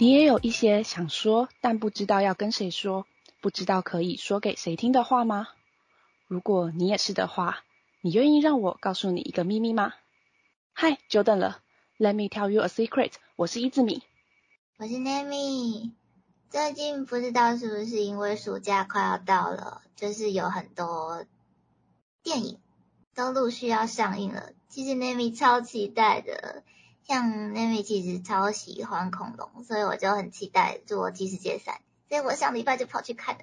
你也有一些想说但不知道要跟谁说，不知道可以说给谁听的话吗？如果你也是的话，你愿意让我告诉你一个秘密吗？嗨，久等了，Let me tell you a secret。我是伊字米，我是 Nami。最近不知道是不是因为暑假快要到了，就是有很多电影都陆续要上映了。其实 Nami 超期待的，像 Nami 其实超喜欢恐龙，所以我就很期待《侏罗纪世界三》，所以我上礼拜就跑去看了。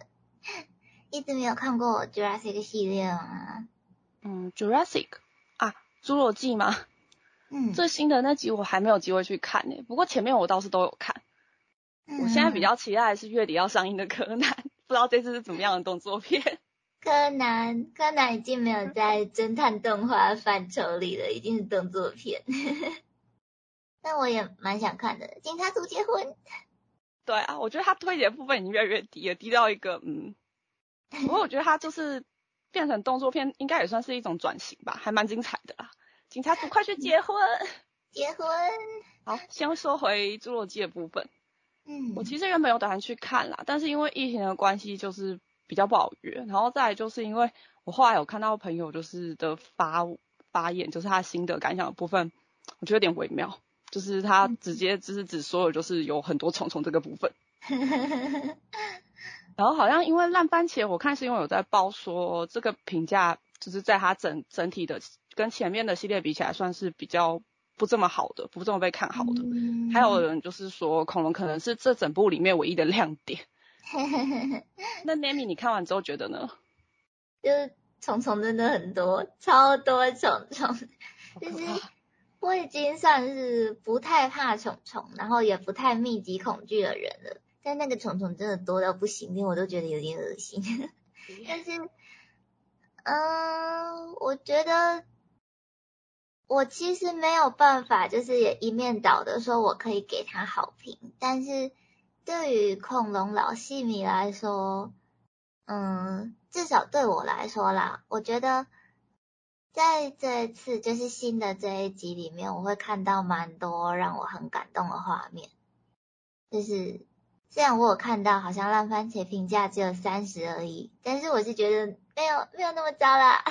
一直没有看过 Jurassic 系列吗？嗯，Jurassic 啊，侏罗纪吗？嗯，最新的那集我还没有机会去看呢，不过前面我倒是都有看。我现在比较期待的是月底要上映的柯南，不知道这次是怎么样的动作片。柯南，柯南已经没有在侦探动画范畴里了，已经是动作片。但我也蛮想看的，警察组结婚。对啊，我觉得他推理部分已经越来越低了，低到一个嗯。不过我觉得他就是变成动作片，应该也算是一种转型吧，还蛮精彩的啦。警察组快去结婚！结婚。好，先说回侏罗纪的部分。嗯，我其实原本有打算去看啦，但是因为疫情的关系，就是比较不好约。然后再就是因为我后来有看到朋友就是的发发言，就是他心得感想的部分，我觉得有点微妙，就是他直接就是只说了就是有很多虫虫这个部分。然后好像因为烂番茄，我看是因为有在报说这个评价，就是在它整整体的跟前面的系列比起来，算是比较不这么好的，不这么被看好的。还有人就是说恐龙可能是这整部里面唯一的亮点。那 Nami 你看完之后觉得呢？就是虫虫真的很多，超多虫虫。就是我已经算是不太怕虫虫，然后也不太密集恐惧的人了。但那个虫虫真的多到不行，连我都觉得有点恶心。但是，嗯，我觉得我其实没有办法，就是也一面倒的说我可以给他好评。但是对于恐龙老戏迷来说，嗯，至少对我来说啦，我觉得在这一次就是新的这一集里面，我会看到蛮多让我很感动的画面，就是。虽然我有看到，好像烂番茄评价只有三十而已，但是我是觉得没有没有那么糟啦。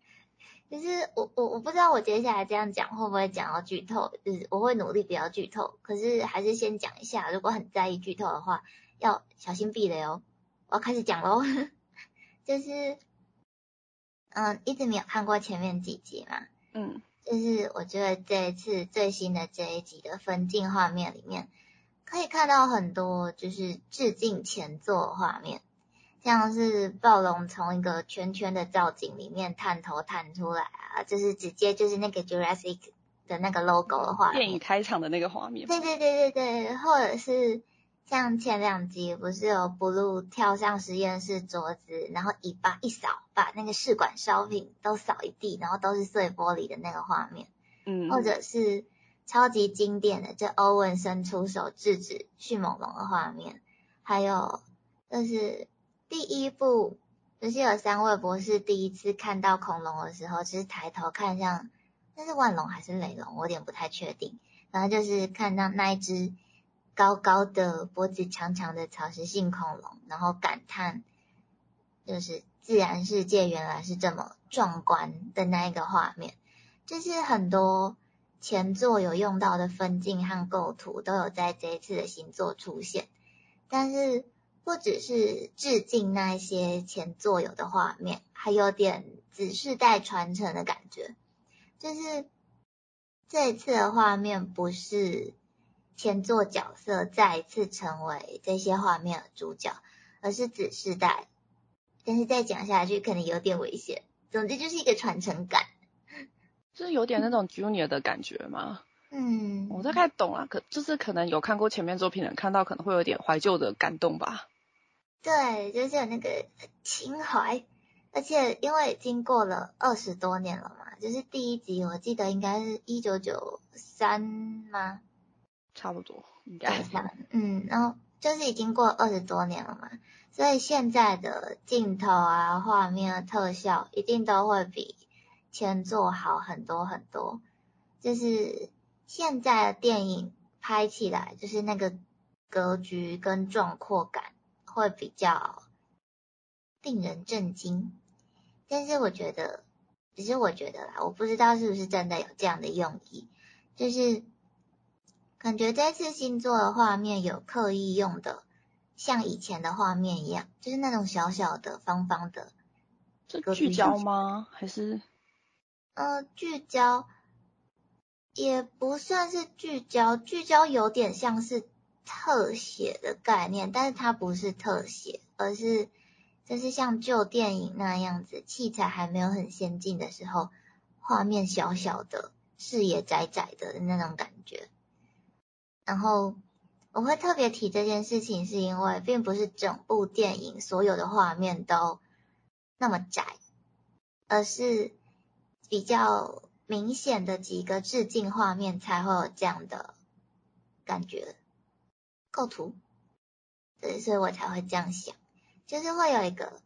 就是我我我不知道我接下来这样讲会不会讲到剧透，就是我会努力不要剧透，可是还是先讲一下，如果很在意剧透的话，要小心避雷哦。我要开始讲喽，就是嗯，一直没有看过前面几集嘛，嗯，就是我觉得这一次最新的这一集的分镜画面里面。可以看到很多就是致敬前作画面，像是暴龙从一个圈圈的造景里面探头探出来啊，就是直接就是那个 Jurassic 的那个 logo 的画面。电影开场的那个画面。对对对对对，或者是像前两集不是有 Blue 跳上实验室桌子，然后尾巴一扫，把那个试管烧瓶都扫一地，然后都是碎玻璃的那个画面。嗯。或者是。超级经典的，这欧文伸出手制止迅猛龙的画面，还有就是第一部，就是有三位博士第一次看到恐龙的时候，其实抬头看向那是万龙还是雷龙，我有点不太确定。然后就是看到那一只高高的脖子长长的草食性恐龙，然后感叹就是自然世界原来是这么壮观的那一个画面，就是很多。前作有用到的分镜和构图都有在这一次的新作出现，但是不只是致敬那些前作有的画面，还有点子世代传承的感觉。就是这一次的画面不是前作角色再一次成为这些画面的主角，而是子世代。但是再讲下去可能有点危险。总之就是一个传承感。就是有点那种 Junior 的感觉吗？嗯，我大概懂了，可就是可能有看过前面作品的人看到可能会有点怀旧的感动吧。对，就是有那个情怀，而且因为经过了二十多年了嘛，就是第一集我记得应该是一九九三吗？差不多，应该。嗯，然后就是已经过二十多年了嘛，所以现在的镜头啊、画面、啊特效一定都会比。前作好很多很多，就是现在的电影拍起来，就是那个格局跟壮阔感会比较令人震惊。但是我觉得，只是我觉得啦，我不知道是不是真的有这样的用意，就是感觉这次星座的画面有刻意用的，像以前的画面一样，就是那种小小的、方方的。这聚焦吗？还是？呃，聚焦也不算是聚焦，聚焦有点像是特写的概念，但是它不是特写，而是就是像旧电影那样子，器材还没有很先进的时候，画面小小的，视野窄窄的那种感觉。然后我会特别提这件事情，是因为并不是整部电影所有的画面都。那么窄，而是比较明显的几个致敬画面才会有这样的感觉构图，对，所以我才会这样想，就是会有一个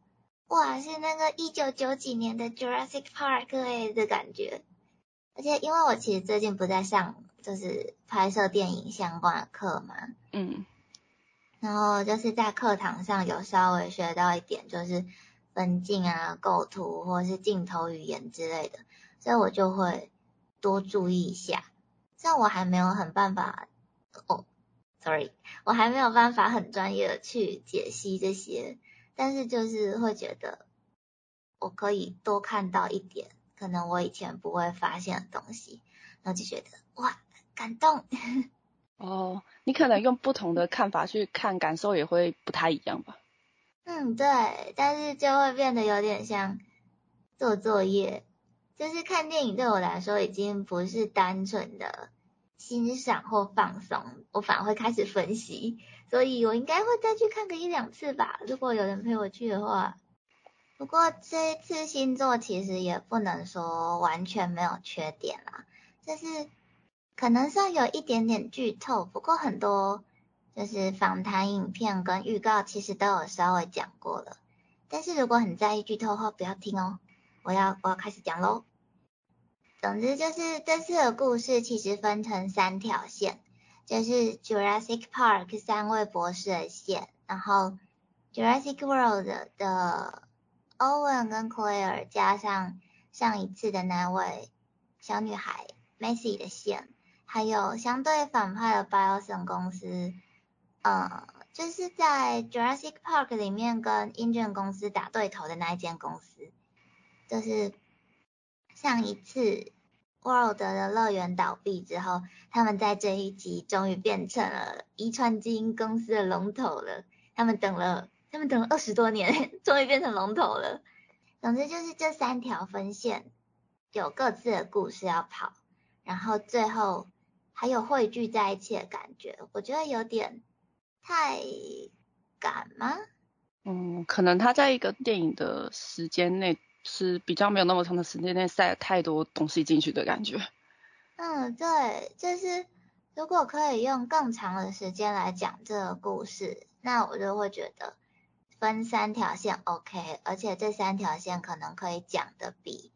哇，是那个一九九几年的 Jurassic Park 哎的感觉，而且因为我其实最近不在上就是拍摄电影相关的课嘛，嗯，然后就是在课堂上有稍微学到一点，就是。分镜啊、构图或者是镜头语言之类的，所以我就会多注意一下。像我还没有很办法，哦，sorry，我还没有办法很专业的去解析这些，但是就是会觉得我可以多看到一点，可能我以前不会发现的东西，然后就觉得哇，感动。哦，你可能用不同的看法去看，感受也会不太一样吧。嗯，对，但是就会变得有点像做作业，就是看电影对我来说已经不是单纯的欣赏或放松，我反而会开始分析，所以我应该会再去看个一两次吧，如果有人陪我去的话。不过这一次星座其实也不能说完全没有缺点啦，就是可能算有一点点剧透，不过很多。就是访谈影片跟预告其实都有稍微讲过了，但是如果很在意剧透的话，不要听哦。我要我要开始讲喽。总之就是这次的故事其实分成三条线，就是 Jurassic Park 三位博士的线，然后 Jurassic World 的 Owen 跟 Claire 加上上一次的那位小女孩 Macy 的线，还有相对反派的 Bioson 公司。呃，就是在 Jurassic Park 里面跟 Engine 公司打对头的那一间公司，就是上一次 World 的乐园倒闭之后，他们在这一集终于变成了遗传基因公司的龙头了。他们等了，他们等了二十多年，终于变成龙头了。总之就是这三条分线有各自的故事要跑，然后最后还有汇聚在一起的感觉，我觉得有点。太赶吗？嗯，可能他在一个电影的时间内是比较没有那么长的时间内塞太多东西进去的感觉。嗯，对，就是如果可以用更长的时间来讲这个故事，那我就会觉得分三条线 OK，而且这三条线可能可以讲的比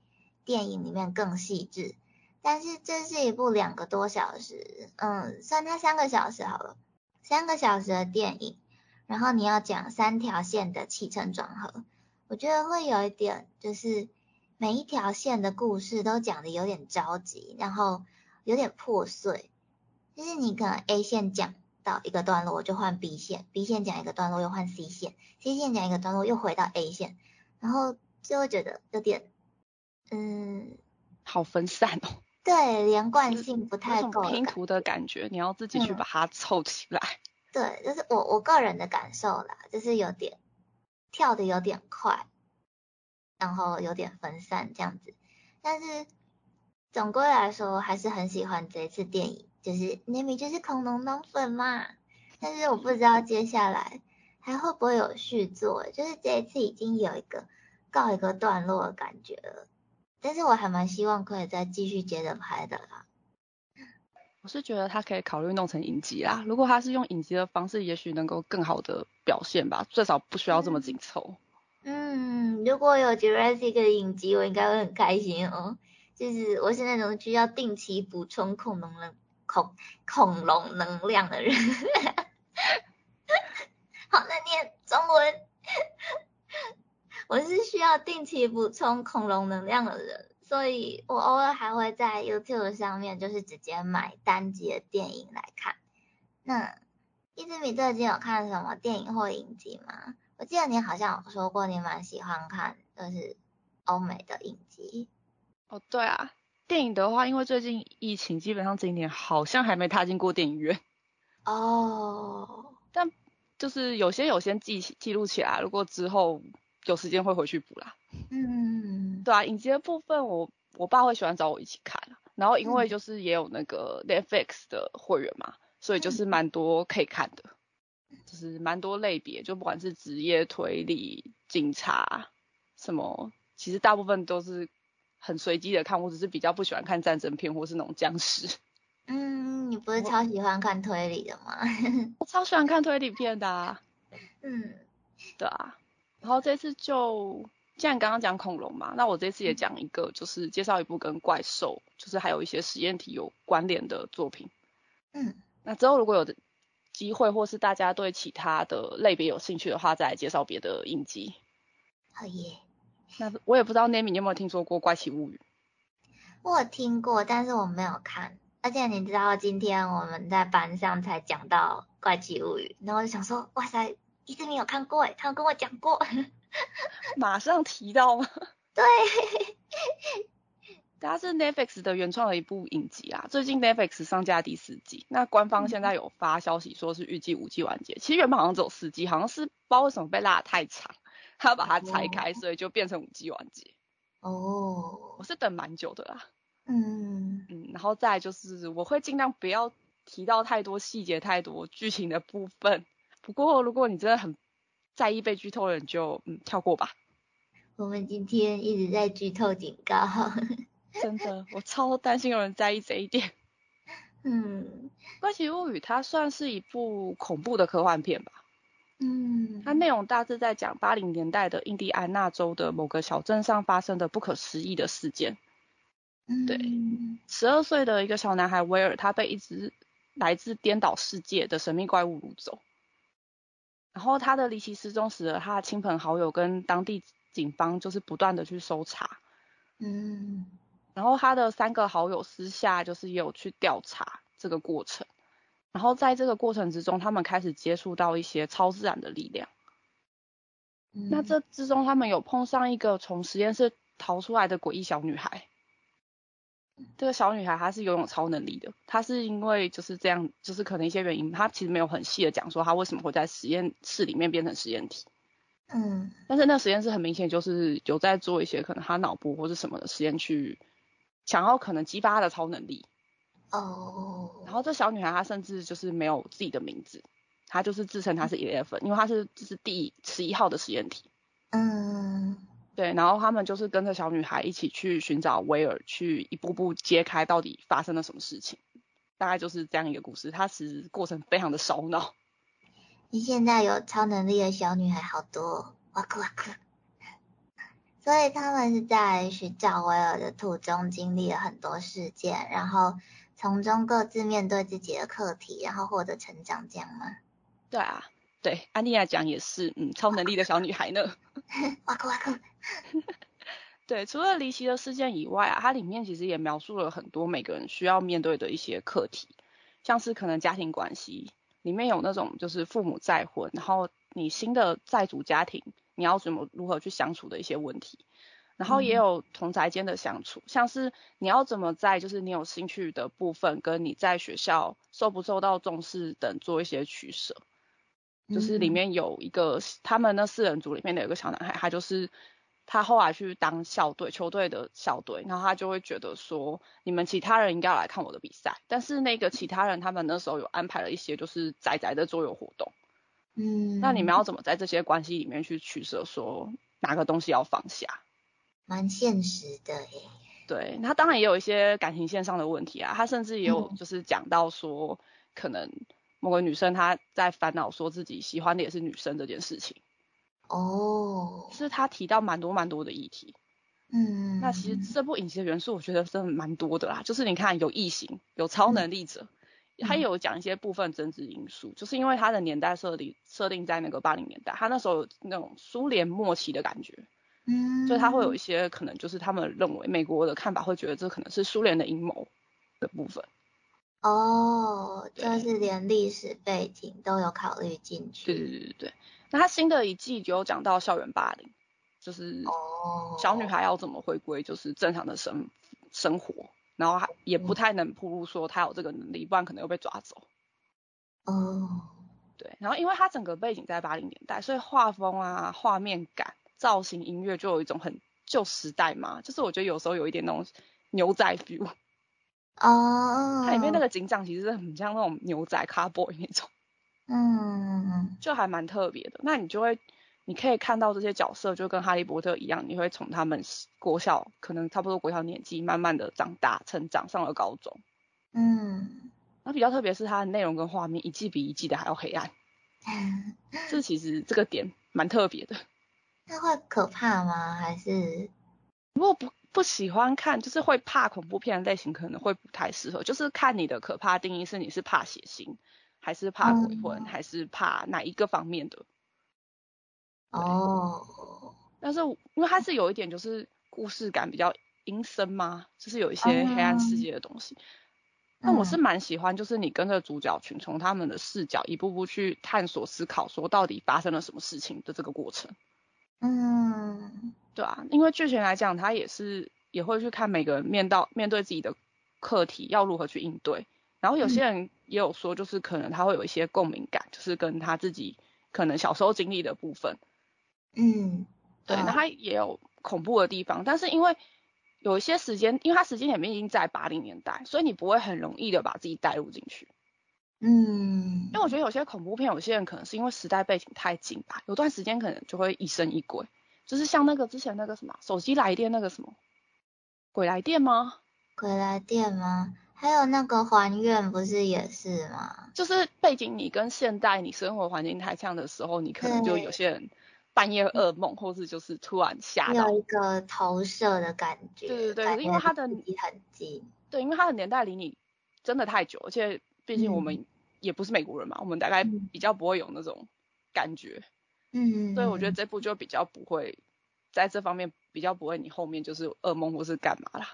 电影里面更细致。但是这是一部两个多小时，嗯，算它三个小时好了。三个小时的电影，然后你要讲三条线的起承转合，我觉得会有一点，就是每一条线的故事都讲的有点着急，然后有点破碎。就是你可能 A 线讲到一个段落就换 B 线，B 线讲一个段落又换 C 线，C 线讲一个段落又回到 A 线，然后就会觉得有点，嗯，好分散哦。对，连贯性不太够。拼图的感觉，你要自己去把它凑起来。对，就是我我个人的感受啦，就是有点跳的有点快，然后有点分散这样子。但是总归来说，还是很喜欢这一次电影，就是明明就是恐龙脑粉嘛。但是我不知道接下来还会不会有续作，就是这一次已经有一个告一个段落的感觉了。但是我还蛮希望可以再继续接着拍的啦。我是觉得他可以考虑弄成影集啦，如果他是用影集的方式，也许能够更好的表现吧，最少不需要这么紧凑。嗯，如果有 Jurassic 的影集，我应该会很开心哦。就是我是那种需要定期补充恐龙能恐恐龙能量的人。需要定期补充恐龙能量的人，所以我偶尔还会在 YouTube 上面就是直接买单集的电影来看。那伊兹米最近有看什么电影或影集吗？我记得你好像有说过你蛮喜欢看就是欧美的影集。哦，对啊，电影的话，因为最近疫情，基本上这一年好像还没踏进过电影院。哦。但就是有些有先记记录起来，如果之后有时间会回去补啦。嗯。对啊，影集的部分，我我爸会喜欢找我一起看，然后因为就是也有那个 Netflix 的会员嘛，所以就是蛮多可以看的，就是蛮多类别，就不管是职业推理、警察什么，其实大部分都是很随机的看，我只是比较不喜欢看战争片或是那种僵尸。嗯，你不是超喜欢看推理的吗？我超喜欢看推理片的。啊嗯，对啊。然后这次就，既然刚刚讲恐龙嘛，那我这次也讲一个，就是介绍一部跟怪兽，就是还有一些实验体有关联的作品。嗯。那之后如果有的机会，或是大家对其他的类别有兴趣的话，再来介绍别的影集。好耶。那我也不知道 Nami 你有没有听说过《怪奇物语》？我有听过，但是我没有看。而且你知道今天我们在班上才讲到《怪奇物语》，然后我就想说，哇塞，一直没有看过诶，他有跟我讲过，马上提到吗？对，它是 Netflix 的原创的一部影集啊，最近 Netflix 上架第四季，那官方现在有发消息说是预计五季完结，其实原本好像只有四季，好像是不知道为什么被拉得太长，他要把它拆开，所以就变成五季完结。哦，我是等蛮久的啦。嗯嗯，然后再就是我会尽量不要提到太多细节、太多剧情的部分。不过如果你真的很在意被剧透的人，就嗯跳过吧。我们今天一直在剧透警告。真的，我超担心有人在意这一点。嗯，《怪奇物语》它算是一部恐怖的科幻片吧。嗯，它内容大致在讲八零年代的印第安纳州的某个小镇上发生的不可思议的事件。对，十二岁的一个小男孩威尔，他被一只来自颠倒世界的神秘怪物掳走，然后他的离奇失踪使得他的亲朋好友跟当地警方就是不断的去搜查，嗯，然后他的三个好友私下就是也有去调查这个过程，然后在这个过程之中，他们开始接触到一些超自然的力量，那这之中他们有碰上一个从实验室逃出来的诡异小女孩。这个小女孩她是拥有超能力的，她是因为就是这样，就是可能一些原因，她其实没有很细的讲说她为什么会在实验室里面变成实验体。嗯。但是那实验室很明显就是有在做一些可能她脑部或者什么的实验，去想要可能激发她的超能力。哦。然后这小女孩她甚至就是没有自己的名字，她就是自称她是 Eleven，因为她是这是第十一号的实验体。嗯。对，然后他们就是跟着小女孩一起去寻找威尔，去一步步揭开到底发生了什么事情，大概就是这样一个故事。它其实过程非常的烧脑。你现在有超能力的小女孩好多，哇酷哇酷。所以他们是在寻找威尔的途中经历了很多事件，然后从中各自面对自己的课题，然后获得成长，这样吗？对啊。对，安妮亚讲也是，嗯，超能力的小女孩呢。哇酷哇酷。对，除了离奇的事件以外啊，它里面其实也描述了很多每个人需要面对的一些课题，像是可能家庭关系里面有那种就是父母再婚，然后你新的债主家庭你要怎么如何去相处的一些问题，然后也有同宅间的相处，像是你要怎么在就是你有兴趣的部分跟你在学校受不受到重视等做一些取舍。就是里面有一个他们那四人组里面的有个小男孩，他就是他后来去当校队球队的校队，然后他就会觉得说，你们其他人应该要来看我的比赛，但是那个其他人他们那时候有安排了一些就是宅宅的桌游活动，嗯，那你们要怎么在这些关系里面去取舍，说哪个东西要放下？蛮现实的诶。对，他当然也有一些感情线上的问题啊，他甚至也有就是讲到说可能。某个女生她在烦恼说自己喜欢的也是女生这件事情，哦，是她提到蛮多蛮多的议题，嗯，那其实这部影集的元素我觉得真的蛮多的啦，就是你看有异形，有超能力者，它有讲一些部分政治因素，就是因为它的年代设定设定在那个八零年代，它那时候有那种苏联末期的感觉，嗯，所以他会有一些可能就是他们认为美国的看法会觉得这可能是苏联的阴谋的部分。哦，就是连历史背景都有考虑进去。对对对对对。那他新的一季就有讲到校园霸凌，就是小女孩要怎么回归就是正常的生生活，然后还也不太能铺路说她有这个能力，不然可能又被抓走。哦。对，然后因为它整个背景在八零年代，所以画风啊、画面感。造型音乐就有一种很旧时代嘛，就是我觉得有时候有一点那种牛仔 feel。哦。它里面那个警长其实很像那种牛仔 cowboy 那种。嗯。就还蛮特别的。那你就会，你可以看到这些角色就跟哈利波特一样，你会从他们国小可能差不多国小年纪，慢慢的长大成长，上了高中。嗯。那比较特别是它的内容跟画面一季比一季的还要黑暗。这其实这个点蛮特别的。那会可怕吗？还是如果不不喜欢看，就是会怕恐怖片的类型，可能会不太适合。就是看你的可怕定义是你是怕血腥，还是怕鬼魂，还是怕哪一个方面的？哦。但是因为它是有一点就是故事感比较阴森嘛，就是有一些黑暗世界的东西。那我是蛮喜欢，就是你跟着主角群从他们的视角一步步去探索思考，说到底发生了什么事情的这个过程。嗯，对啊，因为剧情来讲，他也是也会去看每个人面到面对自己的课题要如何去应对。然后有些人也有说，就是可能他会有一些共鸣感，就是跟他自己可能小时候经历的部分。嗯，对，那他也有恐怖的地方，但是因为有一些时间，因为他时间点面已经在八零年代，所以你不会很容易的把自己带入进去。嗯，因为我觉得有些恐怖片，有些人可能是因为时代背景太近吧，有段时间可能就会疑神疑鬼，就是像那个之前那个什么手机来电那个什么鬼来电吗？鬼来电吗？还有那个还愿不是也是吗？就是背景你跟现代你生活环境太像的时候，你可能就有些人半夜噩梦，或是就是突然吓到，有一个投射的感觉。对对对，因为他的离很近。对，因为他的年代离你真的太久，而且毕竟我们。也不是美国人嘛，我们大概比较不会有那种感觉，嗯，所以我觉得这部就比较不会在这方面比较不会，你后面就是噩梦或是干嘛啦。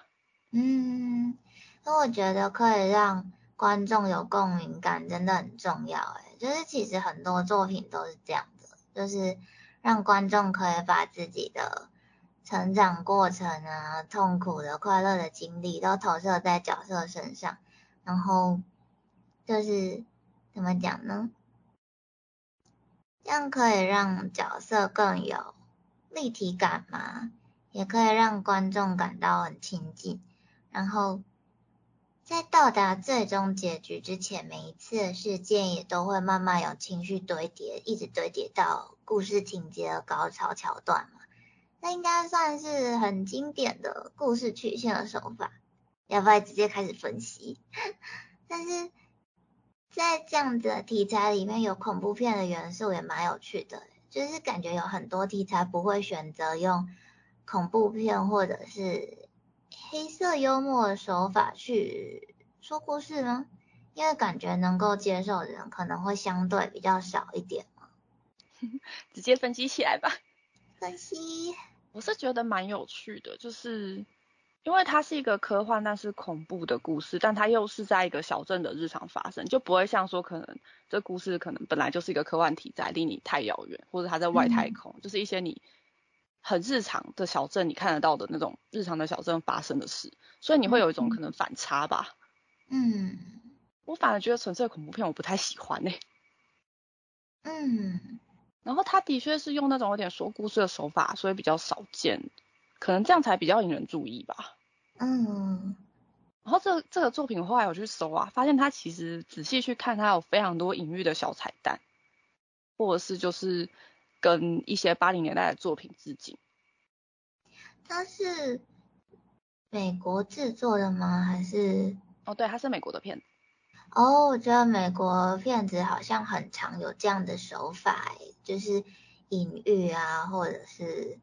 嗯，那我觉得可以让观众有共鸣感真的很重要，哎，就是其实很多作品都是这样的，就是让观众可以把自己的成长过程啊、痛苦的、快乐的经历都投射在角色身上，然后就是。怎么讲呢？这样可以让角色更有立体感嘛，也可以让观众感到很亲近。然后在到达最终结局之前，每一次事件也都会慢慢有情绪堆叠，一直堆叠到故事情节的高潮桥段嘛。那应该算是很经典的故事曲线的手法。要不要直接开始分析？但是。在这样子的题材里面有恐怖片的元素也蛮有趣的，就是感觉有很多题材不会选择用恐怖片或者是黑色幽默的手法去说故事吗？因为感觉能够接受的人可能会相对比较少一点嘛。直接分析起来吧。分析，我是觉得蛮有趣的，就是。因为它是一个科幻但是恐怖的故事，但它又是在一个小镇的日常发生，就不会像说可能这故事可能本来就是一个科幻题材，离你太遥远，或者它在外太空，就是一些你很日常的小镇你看得到的那种日常的小镇发生的事，所以你会有一种可能反差吧。嗯，我反而觉得纯粹恐怖片我不太喜欢呢。嗯，然后它的确是用那种有点说故事的手法，所以比较少见。可能这样才比较引人注意吧。嗯，然后这这个作品后来我去搜啊，发现它其实仔细去看，它有非常多隐喻的小彩蛋，或者是就是跟一些八零年代的作品致敬。它是美国制作的吗？还是？哦，对，它是美国的片子。哦，我觉得美国片子好像很常有这样的手法，就是隐喻啊，或者是。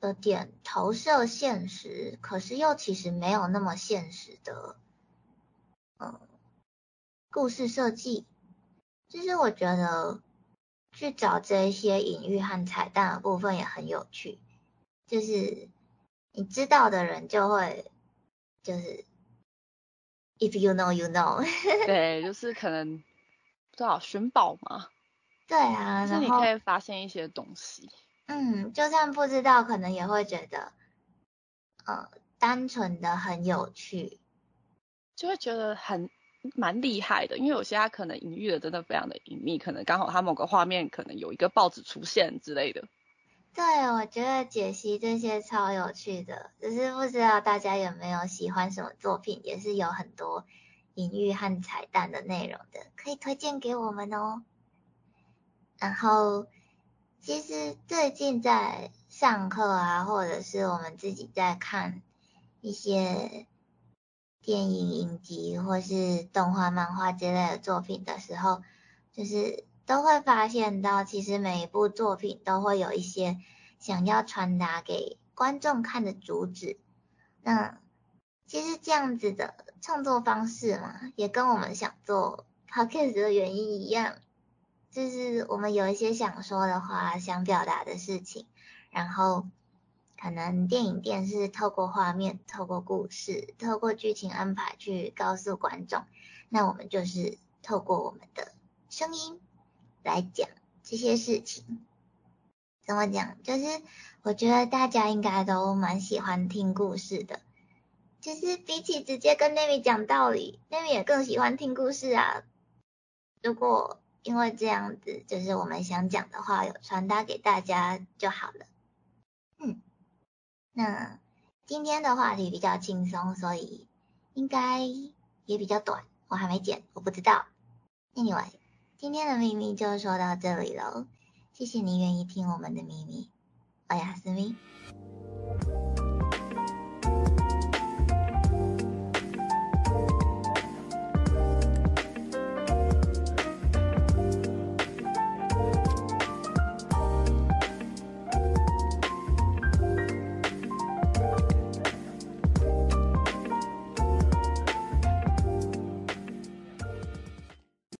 的点投射现实，可是又其实没有那么现实的，嗯，故事设计，就是我觉得去找这些隐喻和彩蛋的部分也很有趣，就是你知道的人就会就是 if you know you know，对，就是可能不知道寻宝嘛，对啊，然后你可以发现一些东西，嗯，就算不知道，可能也会觉得呃单纯的很有趣，就会觉得很。蛮厉害的，因为有些他可能隐喻的真的非常的隐秘，可能刚好他某个画面可能有一个报纸出现之类的。对，我觉得解析这些超有趣的，只是不知道大家有没有喜欢什么作品，也是有很多隐喻和彩蛋的内容的，可以推荐给我们哦。然后，其实最近在上课啊，或者是我们自己在看一些。电影影集或是动画、漫画之类的作品的时候，就是都会发现到，其实每一部作品都会有一些想要传达给观众看的主旨。那其实这样子的创作方式嘛，也跟我们想做 podcast 的原因一样，就是我们有一些想说的话、想表达的事情，然后。可能电影、电视透过画面、透过故事、透过剧情安排去告诉观众，那我们就是透过我们的声音来讲这些事情。怎么讲？就是我觉得大家应该都蛮喜欢听故事的，就是比起直接跟 Nami 讲道理，Nami 也更喜欢听故事啊。如果因为这样子，就是我们想讲的话有传达给大家就好了。嗯。那今天的话题比较轻松，所以应该也比较短。我还没剪，我不知道。Anyway，今天的秘密就说到这里喽。谢谢你愿意听我们的秘密，我是思密。